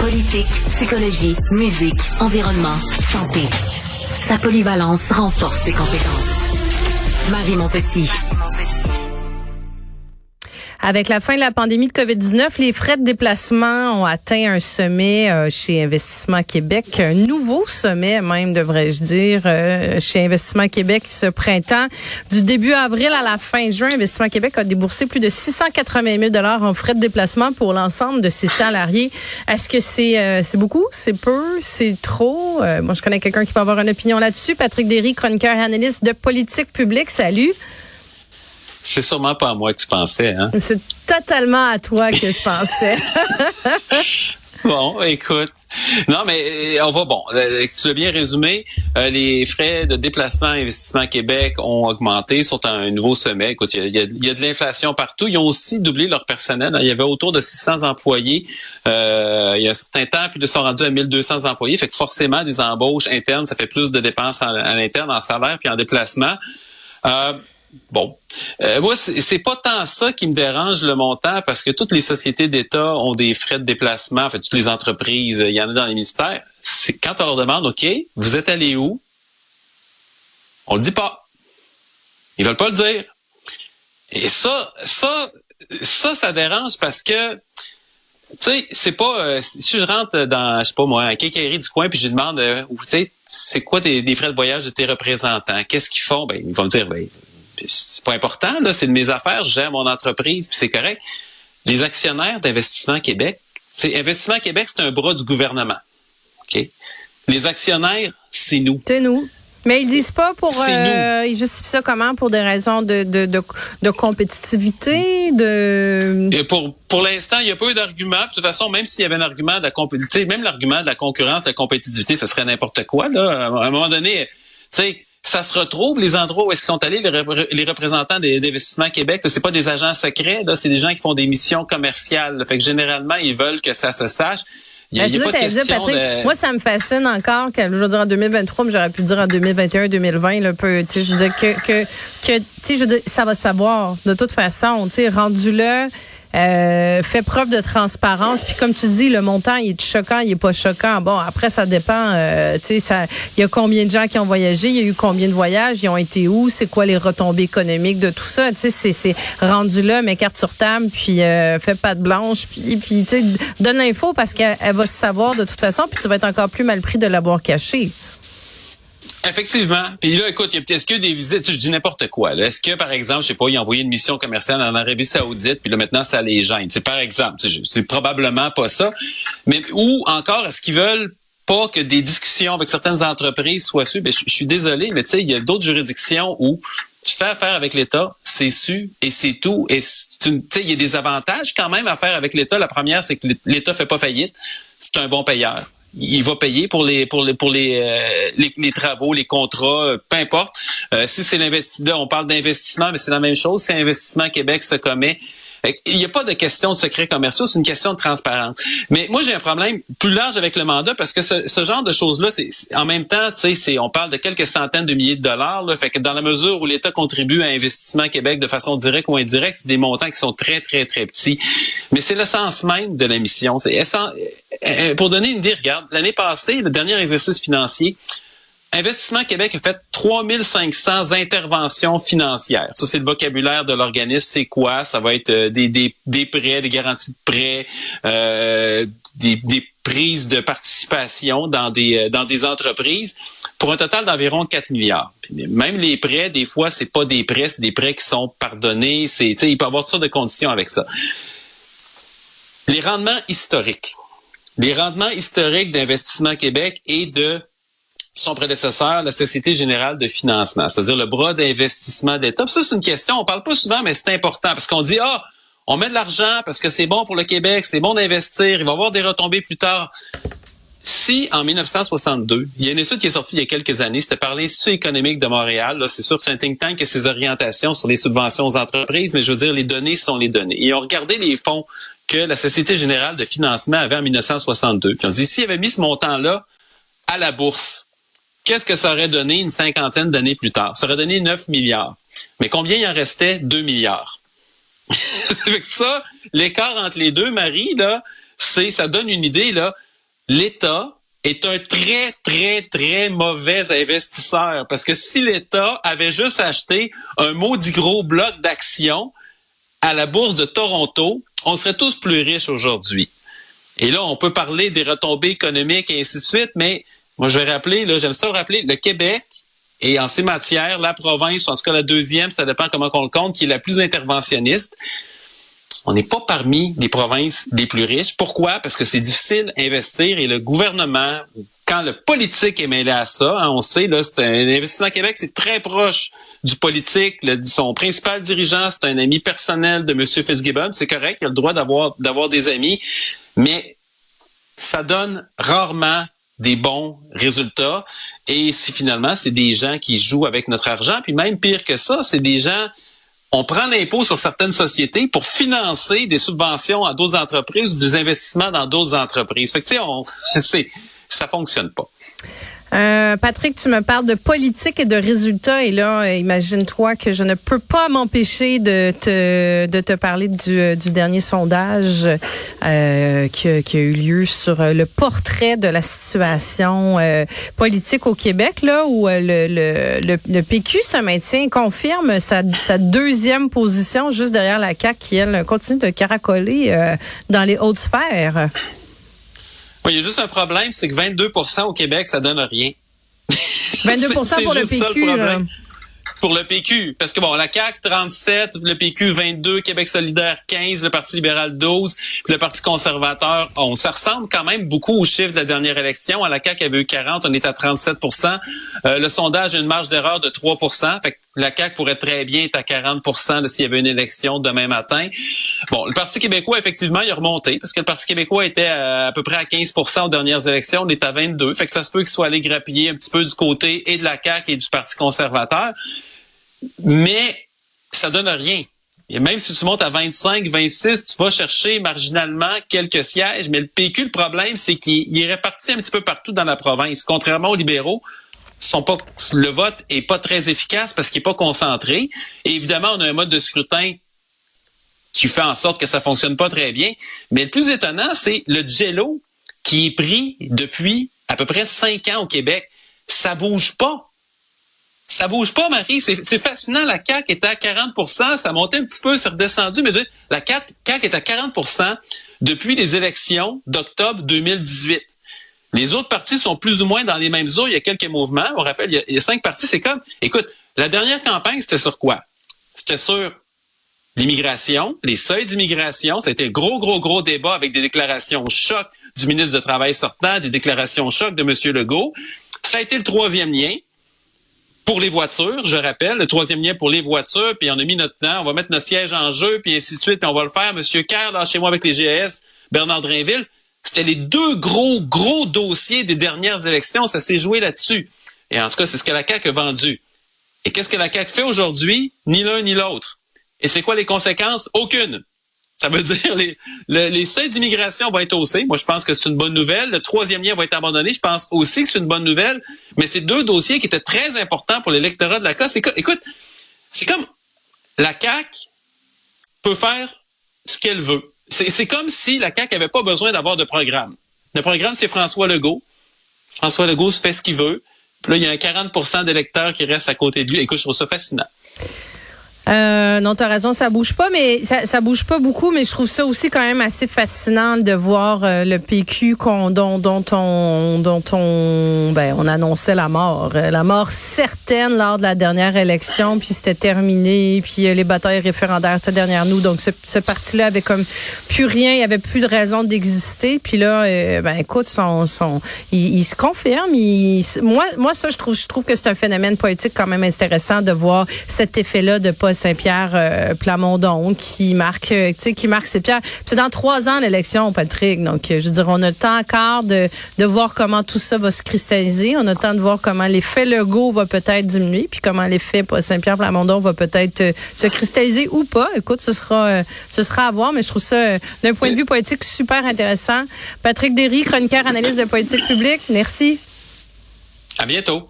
Politique, psychologie, musique, environnement, santé. Sa polyvalence renforce ses compétences. Marie Montpetit. Avec la fin de la pandémie de COVID-19, les frais de déplacement ont atteint un sommet euh, chez Investissement Québec, un nouveau sommet même, devrais-je dire, euh, chez Investissement Québec ce printemps. Du début avril à la fin juin, Investissement Québec a déboursé plus de 680 000 dollars en frais de déplacement pour l'ensemble de ses salariés. Est-ce que c'est euh, c'est beaucoup, c'est peu, c'est trop? Moi, je connais quelqu'un qui peut avoir une opinion là-dessus. Patrick Derry, chroniqueur et analyste de politique publique. Salut. C'est sûrement pas à moi que tu pensais, hein? C'est totalement à toi que je pensais. Bon, écoute. Non, mais euh, on va bon. Euh, tu l'as bien résumé. Euh, les frais de déplacement Investissement Québec ont augmenté, sont à un nouveau sommet. Écoute, il y a, de l'inflation partout. Ils ont aussi doublé leur personnel. Il y avait autour de 600 employés il y a un certain temps, puis ils sont rendus à 1200 employés. Fait que forcément, des embauches internes, ça fait plus de dépenses à l'interne, en salaire puis en déplacement. Bon, euh, moi c'est pas tant ça qui me dérange le montant parce que toutes les sociétés d'État ont des frais de déplacement, en fait toutes les entreprises, il y en a dans les ministères. Quand on leur demande, ok, vous êtes allé où? On le dit pas. Ils veulent pas le dire. Et ça, ça, ça, ça dérange parce que tu sais, c'est pas euh, si je rentre dans, je sais pas moi, un quincaillerie du coin puis je demande, euh, tu sais, c'est quoi tes, des frais de voyage de tes représentants? Qu'est-ce qu'ils font? Ben ils vont me dire, ben c'est pas important, là, c'est de mes affaires, je gère mon entreprise, puis c'est correct. Les actionnaires d'Investissement Québec, c'est Investissement Québec, c'est un bras du gouvernement. OK? Les actionnaires, c'est nous. C'est nous. Mais ils disent pas pour euh, ils justifient ça comment? Pour des raisons de de, de, compétitivité de Et pour pour l'instant, il n'y a pas eu d'argument. De toute façon, même s'il y avait un argument de la compétitivité, même l'argument de la concurrence, de la compétitivité, ce serait n'importe quoi là. À un moment donné, tu sais, ça se retrouve les endroits où est-ce qu'ils sont allés les, représentants d'investissement Québec c'est pas des agents secrets là c'est des gens qui font des missions commerciales. Fait que généralement ils veulent que ça se sache. Il y a, ben, pas de Patrick, Moi, ça me fascine encore que je veux dire en 2023, mais j'aurais pu dire en 2021, 2020, là, peu, je veux que, que, que, tu sais, je veux dire, ça va savoir, de toute façon, tu sais, rendu là, euh, fait preuve de transparence. Puis comme tu dis, le montant, il est choquant, il est pas choquant. Bon, après, ça dépend. Euh, tu sais, il y a combien de gens qui ont voyagé, il y a eu combien de voyages, ils ont été où, c'est quoi les retombées économiques de tout ça. Tu sais, c'est rendu là, mais carte sur table, puis euh, fais pas de blanche, puis, puis tu sais, donne l'info parce qu'elle va se savoir de toute façon, puis tu vas être encore plus mal pris de l'avoir caché. Effectivement. Puis là, écoute, est-ce qu'il y a des visites? Je dis n'importe quoi. Est-ce que, par exemple, je sais pas, ils ont envoyé une mission commerciale en Arabie Saoudite, puis là, maintenant, ça les gêne? C'est par exemple. C'est probablement pas ça. Mais ou encore, est-ce qu'ils veulent pas que des discussions avec certaines entreprises soient sues? Ben, je, suis désolé, mais tu sais, il y a d'autres juridictions où tu fais affaire avec l'État, c'est su et c'est tout. Et tu sais, il y a des avantages quand même à faire avec l'État. La première, c'est que l'État fait pas faillite. C'est un bon payeur il va payer pour les pour les pour les euh, les, travaux, les contrats, euh, peu importe. Euh, si c'est l'investissement, on parle d'investissement, mais c'est la même chose. Si Investissement Québec se commet il n'y a pas de question de secret commerciaux, c'est une question de transparence. Mais moi, j'ai un problème plus large avec le mandat parce que ce, genre de choses-là, c'est en même temps, tu sais, on parle de quelques centaines de milliers de dollars. Là, fait que dans la mesure où l'État contribue à Investissement Québec de façon directe ou indirecte, c'est des montants qui sont très, très, très petits. Mais c'est l'essence même de la mission. Euh, euh, pour donner une idée, regarde, l'année passée, le dernier exercice financier, Investissement Québec a fait 3500 interventions financières. Ça, c'est le vocabulaire de l'organisme. C'est quoi? Ça va être euh, des, des, des prêts, des garanties de prêts, euh, des, des prises de participation dans des, euh, dans des entreprises pour un total d'environ 4 milliards. Même les prêts, des fois, c'est pas des prêts, c'est des prêts qui sont pardonnés. C'est, il peut y avoir toutes sortes de conditions avec ça. Les rendements historiques. Les rendements historiques d'Investissement Québec et de son prédécesseur, la Société générale de financement, c'est-à-dire le bras d'investissement d'État. Ça, c'est une question, on parle pas souvent, mais c'est important parce qu'on dit, ah, on met de l'argent parce que c'est bon pour le Québec, c'est bon d'investir, il va y avoir des retombées plus tard. Si, en 1962, il y a une étude qui est sortie il y a quelques années, c'était par l'Institut économique de Montréal. C'est sûr c'est un think tank qui a ses orientations sur les subventions aux entreprises, mais je veux dire, les données sont les données. Ils ont regardé les fonds que la Société générale de financement avait en 1962. Puis on dit, s'il avait mis ce montant-là à la bourse, qu'est-ce que ça aurait donné une cinquantaine d'années plus tard? Ça aurait donné 9 milliards. Mais combien il en restait? 2 milliards. Avec ça, l'écart entre les deux, Marie, là, c'est, ça donne une idée, l'État est un très, très, très mauvais investisseur. Parce que si l'État avait juste acheté un maudit gros bloc d'actions à la bourse de Toronto, on serait tous plus riches aujourd'hui. Et là, on peut parler des retombées économiques et ainsi de suite, mais moi, je vais rappeler, là, j'aime ça le rappeler, le Québec est en ces matières la province, ou en tout cas la deuxième, ça dépend comment on le compte, qui est la plus interventionniste. On n'est pas parmi les provinces les plus riches. Pourquoi? Parce que c'est difficile d'investir et le gouvernement, quand le politique est mêlé à ça, hein, on sait, là, c'est un investissement Québec, c'est très proche du politique. Son principal dirigeant, c'est un ami personnel de M. Fitzgibbon. C'est correct, il a le droit d'avoir, d'avoir des amis, mais ça donne rarement des bons résultats. Et si finalement, c'est des gens qui jouent avec notre argent, puis même pire que ça, c'est des gens on prend l'impôt sur certaines sociétés pour financer des subventions à d'autres entreprises ou des investissements dans d'autres entreprises. Fait que, tu sais, on, ça fonctionne pas. Euh, Patrick, tu me parles de politique et de résultats. Et là, euh, imagine-toi que je ne peux pas m'empêcher de te, de te parler du, euh, du dernier sondage euh, qui, qui, a eu lieu sur le portrait de la situation euh, politique au Québec, là où le, le, le, PQ se maintient, confirme sa, sa deuxième position juste derrière la CAQ qui, elle, continue de caracoler dans les hautes sphères il y a juste un problème, c'est que 22 au Québec, ça donne rien. 22 pour le PQ. pour le PQ. Parce que bon, la CAQ 37, le PQ 22, Québec solidaire 15, le Parti libéral 12, puis le Parti conservateur 11. Ça ressemble quand même beaucoup au chiffre de la dernière élection. À la CAQ avait eu 40, on est à 37% euh, Le sondage a une marge d'erreur de 3 fait que la CAQ pourrait très bien être à 40% s'il y avait une élection demain matin. Bon, le Parti québécois, effectivement, il a remonté parce que le Parti québécois était à, peu près à 15% aux dernières élections. On est à 22. Fait que ça se peut qu'il soit allé grappiller un petit peu du côté et de la CAQ et du Parti conservateur. Mais ça donne rien. Et même si tu montes à 25, 26, tu vas chercher marginalement quelques sièges. Mais le PQ, le problème, c'est qu'il est réparti un petit peu partout dans la province. Contrairement aux libéraux, sont pas, le vote est pas très efficace parce qu'il est pas concentré. Et évidemment, on a un mode de scrutin qui fait en sorte que ça fonctionne pas très bien. Mais le plus étonnant, c'est le jello qui est pris depuis à peu près cinq ans au Québec. Ça bouge pas. Ça bouge pas, Marie. C'est fascinant. La CAQ était à 40% ça monté un petit peu, c'est redescendu, mais la CAQ est à 40% depuis les élections d'octobre 2018. Les autres partis sont plus ou moins dans les mêmes eaux. Il y a quelques mouvements. On rappelle, il y a, cinq partis. C'est comme, écoute, la dernière campagne, c'était sur quoi? C'était sur l'immigration, les seuils d'immigration. Ça a été un gros, gros, gros débat avec des déclarations choc du ministre du Travail sortant, des déclarations choc de M. Legault. Ça a été le troisième lien pour les voitures, je rappelle, le troisième lien pour les voitures, puis on a mis notre temps, on va mettre notre siège en jeu, puis ainsi de suite, puis on va le faire. Monsieur Kerr, là, chez moi avec les GAS, Bernard Drinville, c'était les deux gros, gros dossiers des dernières élections. Ça s'est joué là-dessus. Et en tout cas, c'est ce que la CAQ a vendu. Et qu'est-ce que la CAQ fait aujourd'hui? Ni l'un ni l'autre. Et c'est quoi les conséquences? Aucune. Ça veut dire les, les, seuils d'immigration vont être haussés. Moi, je pense que c'est une bonne nouvelle. Le troisième lien va être abandonné. Je pense aussi que c'est une bonne nouvelle. Mais c'est deux dossiers qui étaient très importants pour l'électorat de la CAQ. Écoute, c'est comme la CAQ peut faire ce qu'elle veut. C'est comme si la CAQ avait pas besoin d'avoir de programme. Le programme, c'est François Legault. François Legault se fait ce qu'il veut. Puis là, il y a un 40% d'électeurs qui restent à côté de lui. Écoute, je trouve ça fascinant. Euh, non, t'as raison, ça bouge pas, mais ça, ça bouge pas beaucoup, mais je trouve ça aussi quand même assez fascinant de voir euh, le PQ dont, dont on dont on ben on annonçait la mort, euh, la mort certaine lors de la dernière élection, puis c'était terminé, puis euh, les batailles référendaires c'était derrière nous, donc ce, ce parti-là avait comme plus rien, il y avait plus de raison d'exister, puis là, ben écoute, son, son il, se confirme, il, moi moi ça je trouve je trouve que c'est un phénomène politique quand même intéressant de voir cet effet-là de pas Saint-Pierre euh, Plamondon qui marque, euh, tu sais, qui marque ses pierres. C'est dans trois ans l'élection, Patrick. Donc, euh, je veux dire, on a le temps encore de, de voir comment tout ça va se cristalliser. On a le temps de voir comment l'effet Legault va peut-être diminuer, puis comment l'effet Saint-Pierre Plamondon va peut-être se cristalliser ou pas. Écoute, ce sera, ce sera à voir, mais je trouve ça, d'un point de vue politique, super intéressant. Patrick Derry, chroniqueur, analyste de politique publique. Merci. À bientôt.